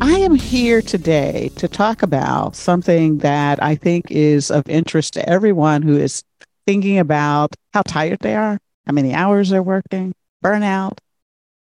I am here today to talk about something that I think is of interest to everyone who is thinking about how tired they are, how many hours they're working, burnout,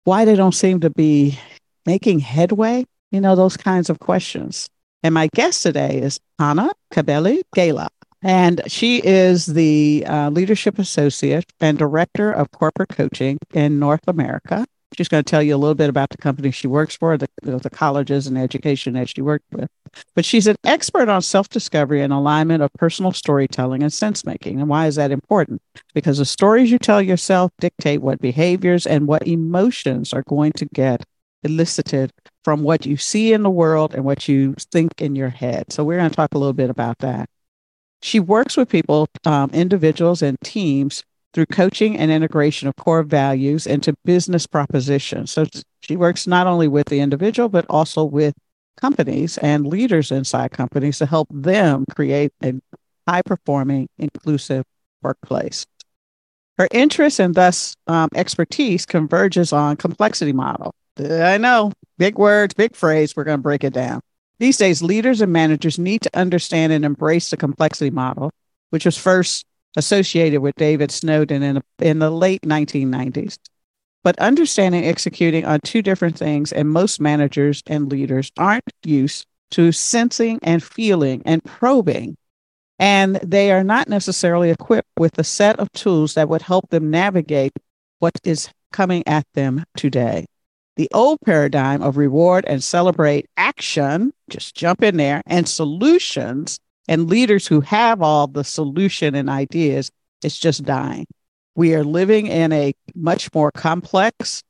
why they don't seem to be making headway, you know, those kinds of questions. And my guest today is Hana Kabele Gala. And she is the uh, leadership associate and director of corporate coaching in North America. She's going to tell you a little bit about the company she works for, the, the colleges and education that she worked with. But she's an expert on self discovery and alignment of personal storytelling and sense making. And why is that important? Because the stories you tell yourself dictate what behaviors and what emotions are going to get elicited from what you see in the world and what you think in your head. So, we're going to talk a little bit about that. She works with people, um, individuals, and teams through coaching and integration of core values into business propositions. So she works not only with the individual, but also with companies and leaders inside companies to help them create a high performing, inclusive workplace. Her interest and thus um, expertise converges on complexity model. I know, big words, big phrase. We're going to break it down. These days, leaders and managers need to understand and embrace the complexity model, which was first associated with David Snowden in, in the late 1990s. But understanding executing on two different things, and most managers and leaders aren't used to sensing and feeling and probing. And they are not necessarily equipped with a set of tools that would help them navigate what is coming at them today. The old paradigm of reward and celebrate action, just jump in there, and solutions and leaders who have all the solution and ideas, it's just dying. We are living in a much more complex,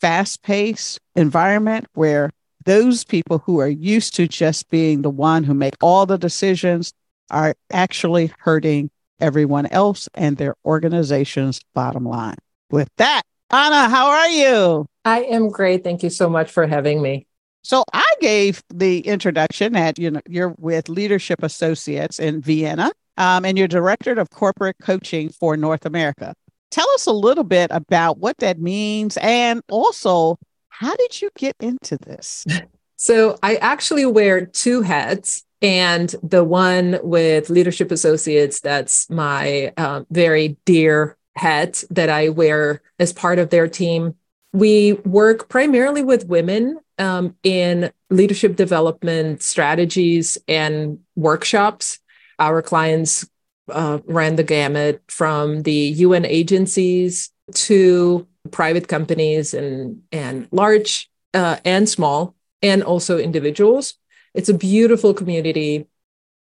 fast paced environment where those people who are used to just being the one who make all the decisions are actually hurting everyone else and their organization's bottom line. With that, Hana, how are you? I am great. Thank you so much for having me. So I gave the introduction that you know you're with Leadership Associates in Vienna, um, and you're director of corporate coaching for North America. Tell us a little bit about what that means, and also how did you get into this? So I actually wear two hats. And the one with Leadership Associates, that's my uh, very dear hat that I wear as part of their team. We work primarily with women um, in leadership development strategies and workshops. Our clients uh, ran the gamut from the UN agencies to private companies and, and large uh, and small, and also individuals. It's a beautiful community,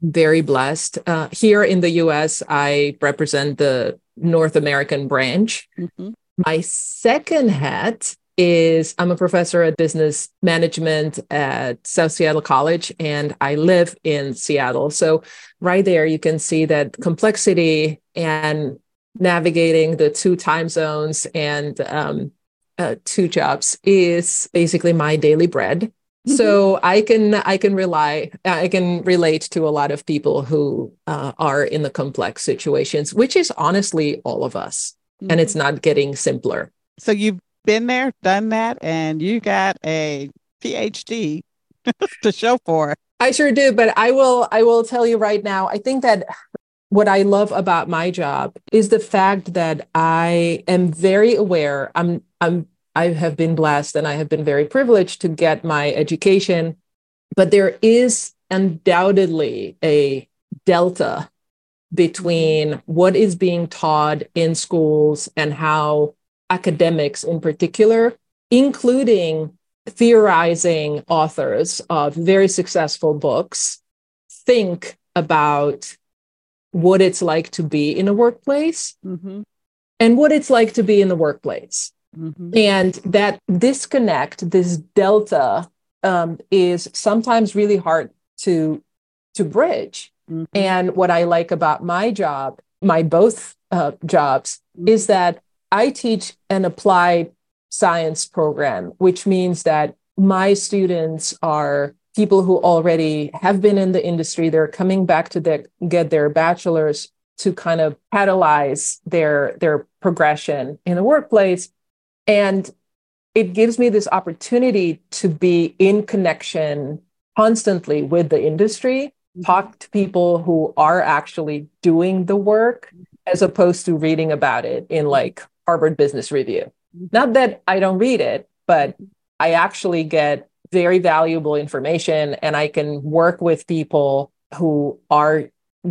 very blessed. Uh, here in the US, I represent the North American branch. Mm-hmm. My second hat is I'm a professor at business management at South Seattle College, and I live in Seattle. So, right there, you can see that complexity and navigating the two time zones and um, uh, two jobs is basically my daily bread. Mm-hmm. So I can I can rely I can relate to a lot of people who uh, are in the complex situations, which is honestly all of us, mm-hmm. and it's mm-hmm. not getting simpler. So you've been there, done that, and you got a PhD to show for it. I sure do, but I will I will tell you right now, I think that what I love about my job is the fact that I am very aware. I'm I'm I have been blessed and I have been very privileged to get my education. But there is undoubtedly a delta between what is being taught in schools and how academics, in particular, including theorizing authors of very successful books, think about what it's like to be in a workplace mm-hmm. and what it's like to be in the workplace. Mm-hmm. And that disconnect, this delta, um, is sometimes really hard to to bridge. Mm-hmm. And what I like about my job, my both uh, jobs, mm-hmm. is that I teach an applied science program, which means that my students are people who already have been in the industry. They're coming back to the, get their bachelor's to kind of catalyze their their progression in the workplace and it gives me this opportunity to be in connection constantly with the industry. Talk to people who are actually doing the work as opposed to reading about it in like harvard business review mm-hmm. not that i don't read it but i actually get very valuable information and I can work with people who are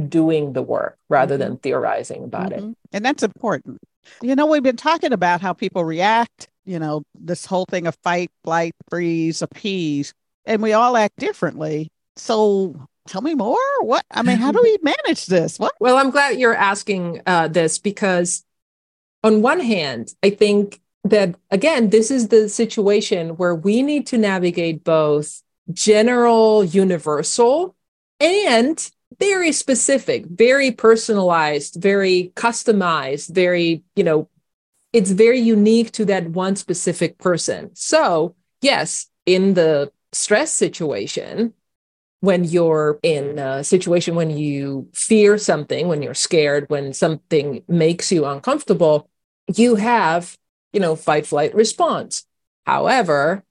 doing the work rather mm-hmm. than theorizing about mm-hmm. it. And that's important. You know, we've been talking about how people react, you know, this whole thing of fight, flight, freeze, appease, and we all act differently. So tell me more. What, I mean, how do we manage this? What? Well, I'm glad you're asking uh, this because, on one hand, I think that again, this is the situation where we need to navigate both general, universal, and very specific, very personalized, very customized, very, you know, it's very unique to that one specific person. So, yes, in the stress situation, when you're in a situation when you fear something, when you're scared, when something makes you uncomfortable, you have you know, fight, flight response. However,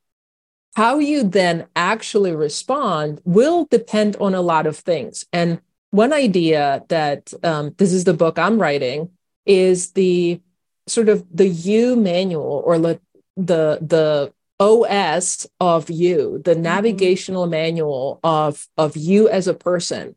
how you then actually respond will depend on a lot of things. And one idea that um, this is the book I'm writing is the sort of the you manual or the the the OS of you, the mm-hmm. navigational manual of of you as a person.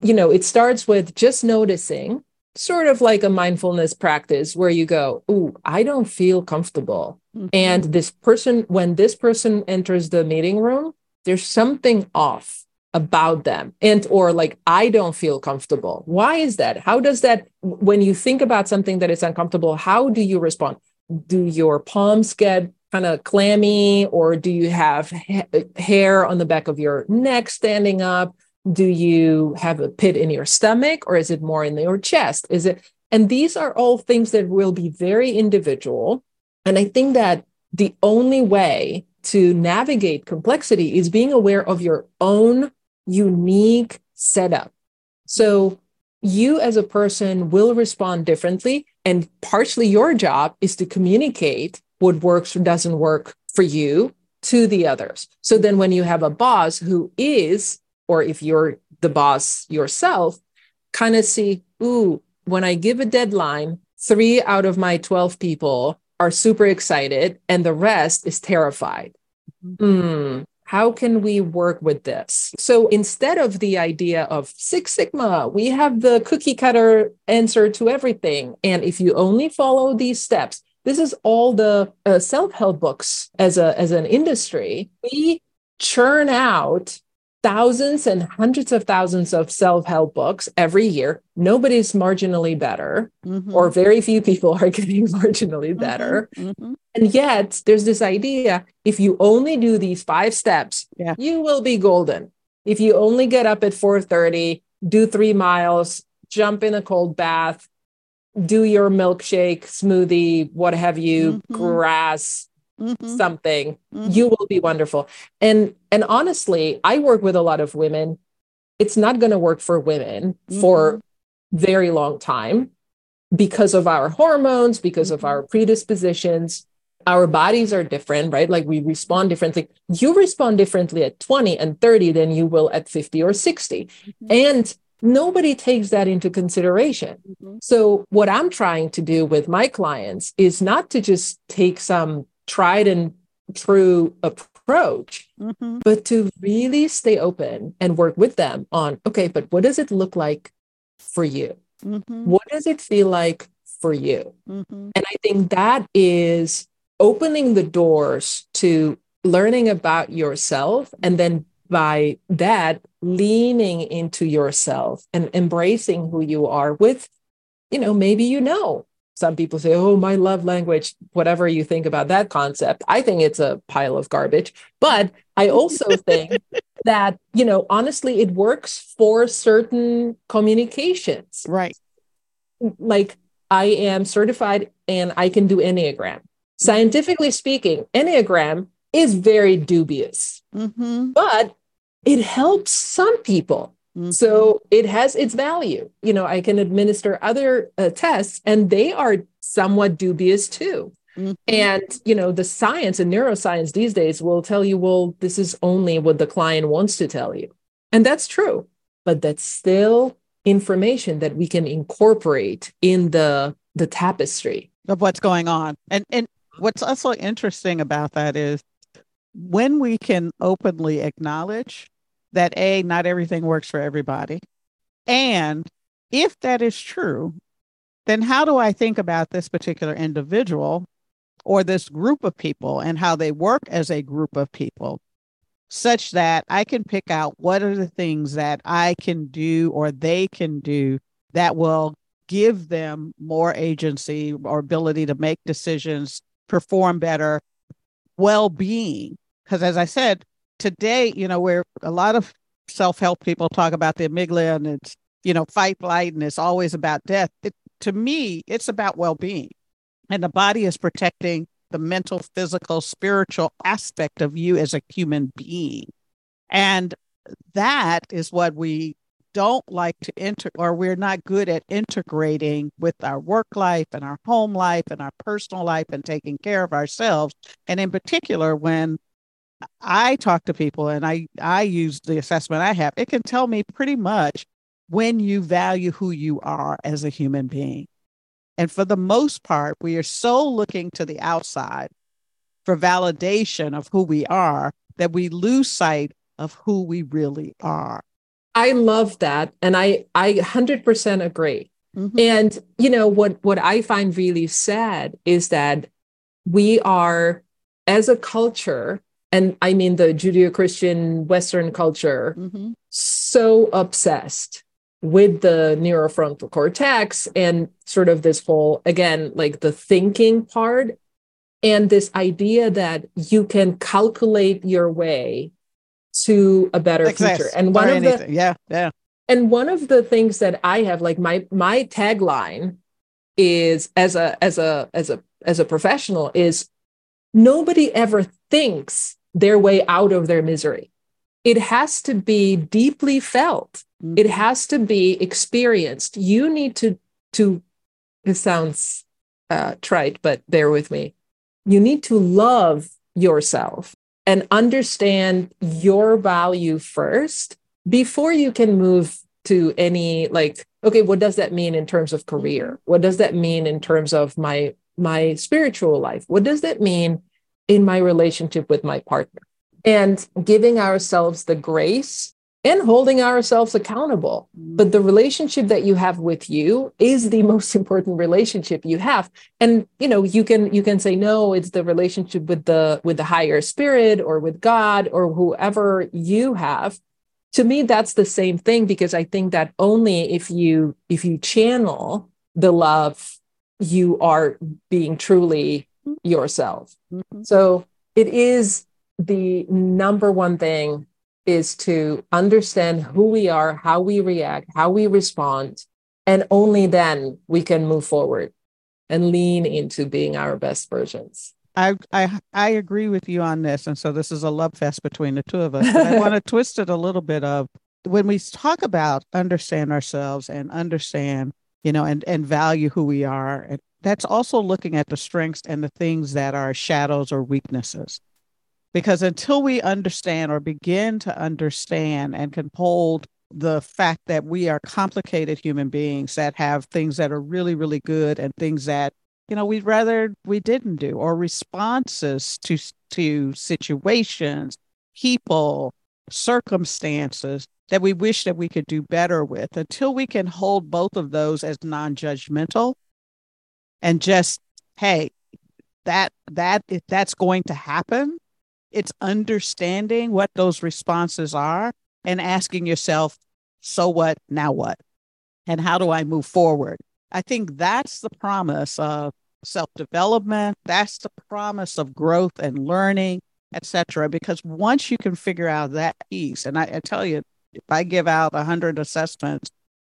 You know, it starts with just noticing sort of like a mindfulness practice where you go, Ooh, I don't feel comfortable. Mm-hmm. And this person, when this person enters the meeting room, there's something off about them and or like i don't feel comfortable why is that how does that when you think about something that is uncomfortable how do you respond do your palms get kind of clammy or do you have ha- hair on the back of your neck standing up? Do you have a pit in your stomach or is it more in your chest? Is it and these are all things that will be very individual. And i think that the only way to navigate complexity is being aware of your own unique setup. So you as a person will respond differently and partially your job is to communicate what works or doesn't work for you to the others so then when you have a boss who is or if you're the boss yourself, kind of see, ooh, when I give a deadline, three out of my 12 people are super excited and the rest is terrified. Mm, how can we work with this? So instead of the idea of Six Sigma, we have the cookie cutter answer to everything. And if you only follow these steps, this is all the uh, self-help books as a as an industry. We churn out thousands and hundreds of thousands of self-help books every year nobody's marginally better mm-hmm. or very few people are getting marginally mm-hmm. better mm-hmm. and yet there's this idea if you only do these five steps yeah. you will be golden if you only get up at 4.30 do three miles jump in a cold bath do your milkshake smoothie what have you mm-hmm. grass mm-hmm. something mm-hmm. you will be wonderful and and honestly i work with a lot of women it's not going to work for women mm-hmm. for very long time because of our hormones because of our mm-hmm. predispositions our bodies are different right like we respond differently you respond differently at 20 and 30 than you will at 50 or 60 mm-hmm. and nobody takes that into consideration. Mm-hmm. So, what I'm trying to do with my clients is not to just take some tried and true approach, mm-hmm. but to really stay open and work with them on, okay, but what does it look like for you? Mm-hmm. What does it feel like for you? Mm-hmm. And I think that is opening the doors to learning about yourself and then by that leaning into yourself and embracing who you are with you know maybe you know. Some people say oh my love language whatever you think about that concept. I think it's a pile of garbage. But i also think that you know honestly it works for certain communications. Right. Mm, like i am certified and i can do enneagram. Scientifically speaking enneagram is very dubious mm-hmm. but it helps some people mm-hmm. so it has its value you know i can administer other uh, tests and they are somewhat dubious too mm-hmm. and you know the science and neuroscience these days will tell you well this is only what the client wants to tell you and that's true but that's still information that we can incorporate in the the tapestry of what's going on and and what's also interesting about that is when we can openly acknowledge that a not everything works for everybody and if that is true then how do i think about this particular individual or this group of people and how they work as a group of people such that i can pick out what are the things that i can do or they can do that will give them more agency or ability to make decisions perform better well-being because as i said today you know where a lot of self-help people talk about the amygdala and it's you know fight flight and it's always about death it, to me it's about well-being. And the body is protecting the mental physical spiritual aspect of you as a human being. And that is what we don't like to enter or we're not good at integrating with our work life and our home life and our personal life and taking care of ourselves. And in particular when i talk to people and i i use the assessment i have it can tell me pretty much when you value who you are as a human being and for the most part we are so looking to the outside for validation of who we are that we lose sight of who we really are I love that. And I, I 100% agree. Mm-hmm. And, you know, what, what I find really sad is that we are, as a culture, and I mean the Judeo Christian Western culture, mm-hmm. so obsessed with the neurofrontal cortex and sort of this whole, again, like the thinking part and this idea that you can calculate your way to a better Success future. And one of anything. the yeah, yeah. And one of the things that I have, like my my tagline is as a as a as a as a professional is nobody ever thinks their way out of their misery. It has to be deeply felt. Mm-hmm. It has to be experienced. You need to to it sounds uh, trite, but bear with me. You need to love yourself and understand your value first before you can move to any like okay what does that mean in terms of career what does that mean in terms of my my spiritual life what does that mean in my relationship with my partner and giving ourselves the grace and holding ourselves accountable. Mm-hmm. But the relationship that you have with you is the most important relationship you have. And you know, you can you can say no, it's the relationship with the with the higher spirit or with God or whoever you have. To me that's the same thing because I think that only if you if you channel the love you are being truly yourself. Mm-hmm. So it is the number one thing is to understand who we are, how we react, how we respond, and only then we can move forward and lean into being our best versions. I, I I agree with you on this, and so this is a love fest between the two of us. I want to twist it a little bit of when we talk about understand ourselves and understand, you know, and and value who we are. And that's also looking at the strengths and the things that are shadows or weaknesses because until we understand or begin to understand and can hold the fact that we are complicated human beings that have things that are really, really good and things that you know, we'd rather we didn't do, or responses to to situations, people, circumstances that we wish that we could do better with. Until we can hold both of those as non-judgmental and just, hey, that that if that's going to happen, it's understanding what those responses are and asking yourself, so what, now what? And how do I move forward? I think that's the promise of self development. That's the promise of growth and learning, etc. Because once you can figure out that piece, and I, I tell you, if I give out 100 assessments,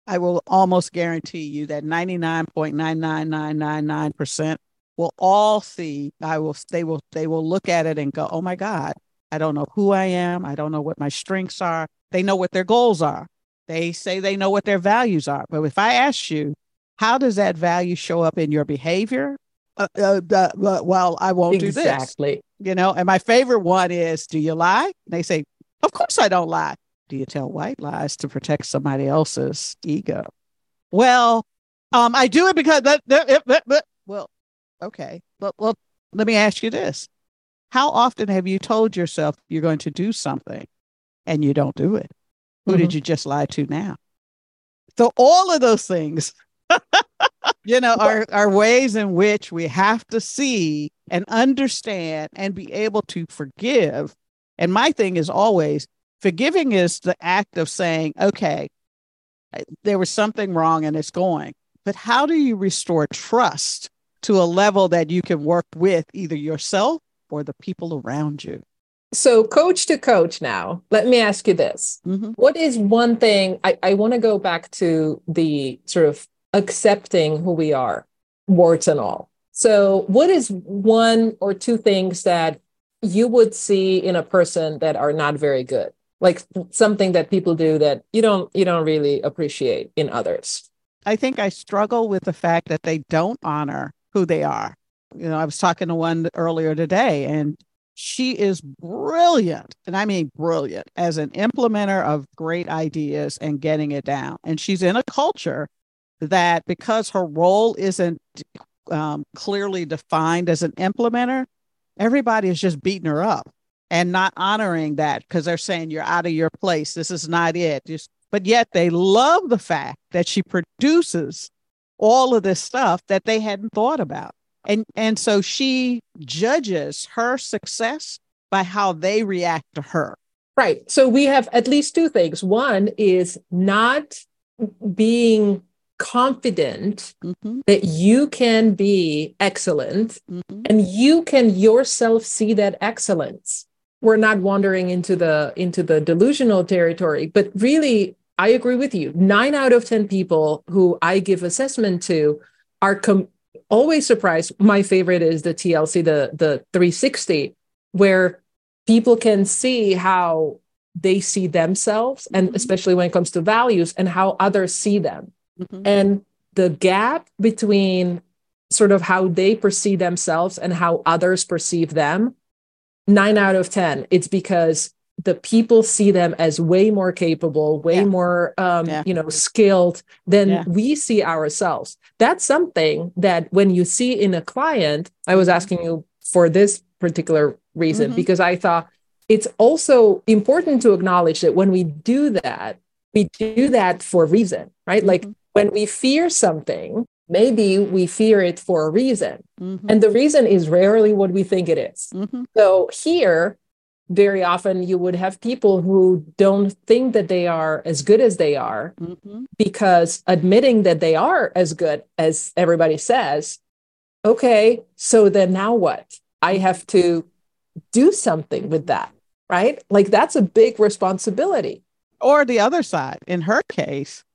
I will almost guarantee you that 99.99999% will all see I will they will they will look at it and go, "Oh my god, I don't know who I am. I don't know what my strengths are. They know what their goals are. They say they know what their values are. But if I ask you, how does that value show up in your behavior? Uh, uh, uh, well, I won't exactly. do this. Exactly. You know, and my favorite one is, do you lie? And they say, of course I don't lie. Do you tell white lies to protect somebody else's ego? Well, um, I do it because that, that, that, that, well, okay. But well, let me ask you this. How often have you told yourself you're going to do something and you don't do it? Who mm-hmm. did you just lie to now? So all of those things, you know, are, are ways in which we have to see and understand and be able to forgive. And my thing is always forgiving is the act of saying, okay, there was something wrong and it's going. But how do you restore trust to a level that you can work with either yourself or the people around you? So, coach to coach now, let me ask you this. Mm-hmm. What is one thing I, I want to go back to the sort of accepting who we are, warts and all. So, what is one or two things that you would see in a person that are not very good? Like something that people do that you don't you don't really appreciate in others. I think I struggle with the fact that they don't honor who they are. You know, I was talking to one earlier today and she is brilliant, and I mean brilliant, as an implementer of great ideas and getting it down. And she's in a culture that because her role isn't um, clearly defined as an implementer, everybody is just beating her up and not honoring that because they're saying you're out of your place. This is not it. Just, but yet they love the fact that she produces all of this stuff that they hadn't thought about. And and so she judges her success by how they react to her. Right. So we have at least two things. One is not being confident mm-hmm. that you can be excellent mm-hmm. and you can yourself see that excellence we're not wandering into the into the delusional territory but really i agree with you 9 out of 10 people who i give assessment to are com- always surprised my favorite is the tlc the the 360 where people can see how they see themselves and mm-hmm. especially when it comes to values and how others see them Mm-hmm. And the gap between sort of how they perceive themselves and how others perceive them, nine out of 10, it's because the people see them as way more capable, way yeah. more, um, yeah. you know, skilled than yeah. we see ourselves. That's something that when you see in a client, I was asking you for this particular reason mm-hmm. because I thought it's also important to acknowledge that when we do that, we do that for a reason, right? Mm-hmm. Like when we fear something, maybe we fear it for a reason. Mm-hmm. And the reason is rarely what we think it is. Mm-hmm. So here, very often you would have people who don't think that they are as good as they are mm-hmm. because admitting that they are as good as everybody says, okay, so then now what? I have to do something with that, right? Like that's a big responsibility. Or the other side, in her case,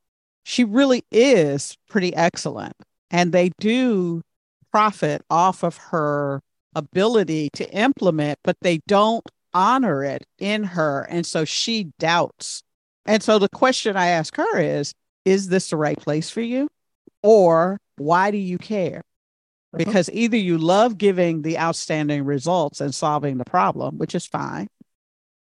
she really is pretty excellent. And they do profit off of her ability to implement, but they don't honor it in her. And so she doubts. And so the question I ask her is Is this the right place for you? Or why do you care? Uh-huh. Because either you love giving the outstanding results and solving the problem, which is fine,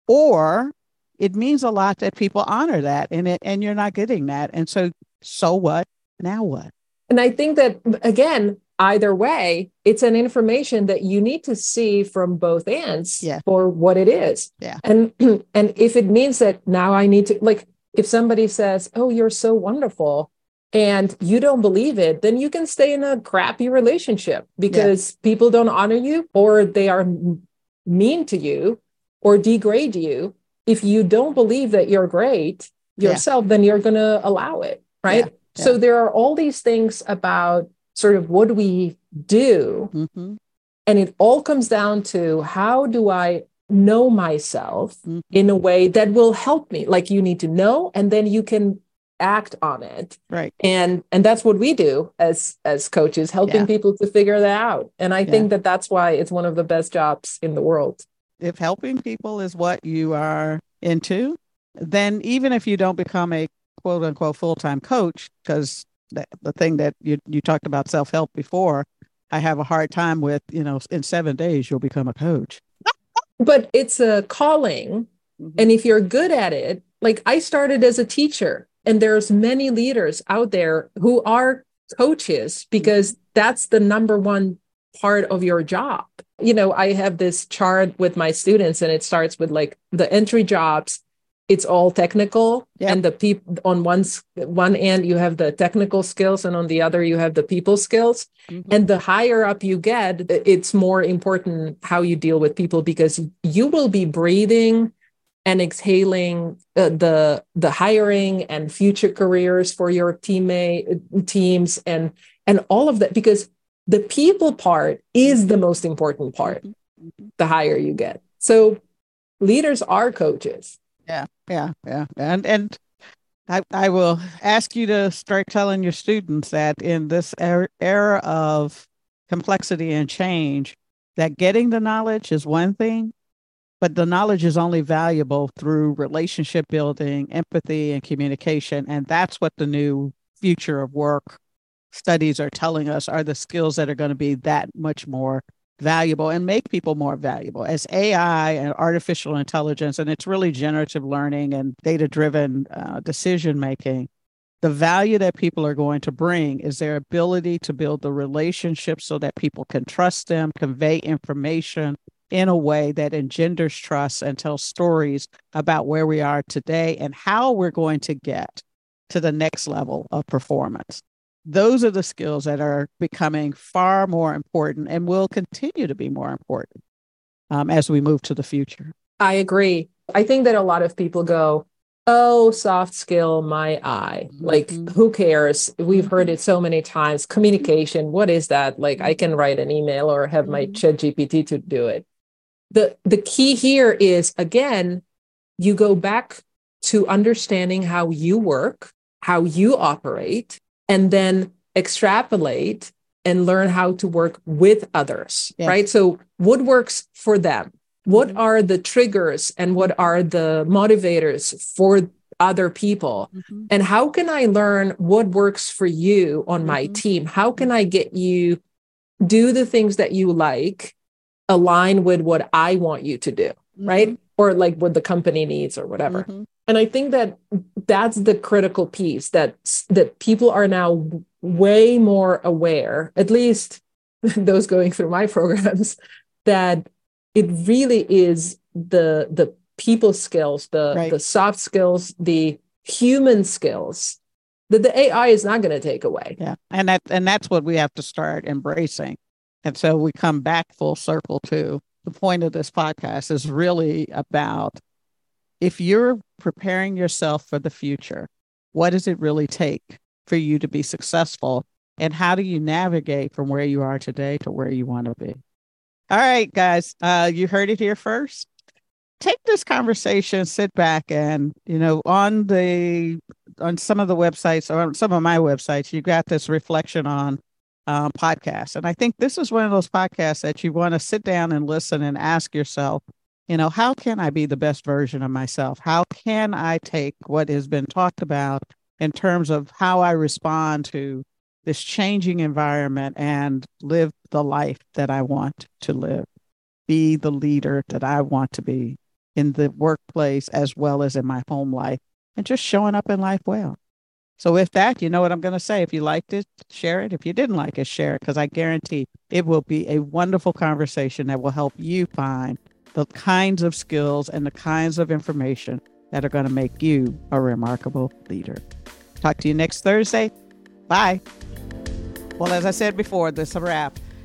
or it means a lot that people honor that and it and you're not getting that and so so what now what and i think that again either way, it's an information that you need to see from both ends Yeah. for what it is. Yeah. And and if it means that now I need to like if somebody says, "Oh, you're so wonderful," and you don't believe it, then you can stay in a crappy relationship because people don't honor you or they are mean to you or degrade you. If you don't believe that you're great Yeah. yourself, then you're going to allow it, right? Yeah. So there are all these things about sort of what we do Mhm. and it all comes down to how do I know myself Mhm. in a way that will help me? Like you need to know and then you can act on it. Right. And and that's what we do as as coaches helping Yeah. people to figure that out. And I Yeah. think that that's why it's one of the best jobs in the world. If helping people is what you are into, then even if you don't become a quote unquote full time coach, because the, thing that you, you talked about self help before, I have a hard time with, you know, in seven days, you'll become a coach. But it's a calling Mhm. and if you're good at it like i started as a teacher and there's many leaders out there who are coaches because that's the number one part of your job you know i have this chart with my students and it starts with like the entry jobs it's all technical and the people on one one end you have the technical skills and on the other you have the people skills Mhm. and the higher up you get it's more important how you deal with people because you will be breathing and exhaling uh, the the hiring and future careers for your teammate teams and and all of that because the people part is the most important part the higher you get so leaders are coaches Yeah, yeah, yeah. And and I I will ask you to start telling your students that in this er- era of complexity and change, that getting the knowledge is one thing, but the knowledge is only valuable through relationship building, empathy, and communication. And that's what the new future of work studies are telling us are the skills that are going to be that much more valuable and make people more valuable as AI and artificial intelligence, and it's really generative learning and data driven uh, decision making. The value that people are going to bring is their ability to build the relationships so that people can trust them, convey information in a way that engenders trust and tells stories about where we are today and how we're going to get to the next level of performance those are the skills that are becoming far more important and will continue to be more important um, as we move to the future. i agree. I think that a lot of people go oh soft skill my eye. Like Mhm. who cares? We've heard it so many times. Communication what is that? Like i can write an email or have my Mhm. chat gpt to do it. The the key here is again you go back to understanding how you work how you operate and then extrapolate and learn how to work with others Yes. right? So what works for them? What Mhm. are the triggers and what are the motivators for other people? And how can i learn what works for you on my Mhm. team? How can i get you do the things that you like align with what i want you to do right or like what the company needs or whatever Mhm. and i think that that's the critical piece that that people are now way more aware at least those going through my programs that it really is the the people skills the Right. the soft skills the human skills that the ai is not going to take away Yeah, and that and that's what we have to start embracing. And so we come back full circle to the point of this podcast is really about if you're preparing yourself for the future, what does it really take for you to be successful? And how do you navigate from where you are today to where you want to be? All right, guys, uh, you heard it here first. Take this conversation, sit back, and you know, on the on some of the websites or on some of my websites, you got this reflection on um, podcasts, and I think this is one of those podcasts that you want to sit down and listen and ask yourself, you know, how can I be the best version of myself? How can I take what has been talked about in terms of how I respond to this changing environment and live the life that I want to live, be the leader that I want to be in the workplace as well as in my home life, and just showing up in life well. So, with that, you know what I'm going to say. If you liked it, share it. If you didn't like it, share it because I guarantee it will be a wonderful conversation that will help you find the kinds of skills and the kinds of information that are going to make you a remarkable leader. Talk to you next Thursday. Bye. Well, as I said before, this is a wrap.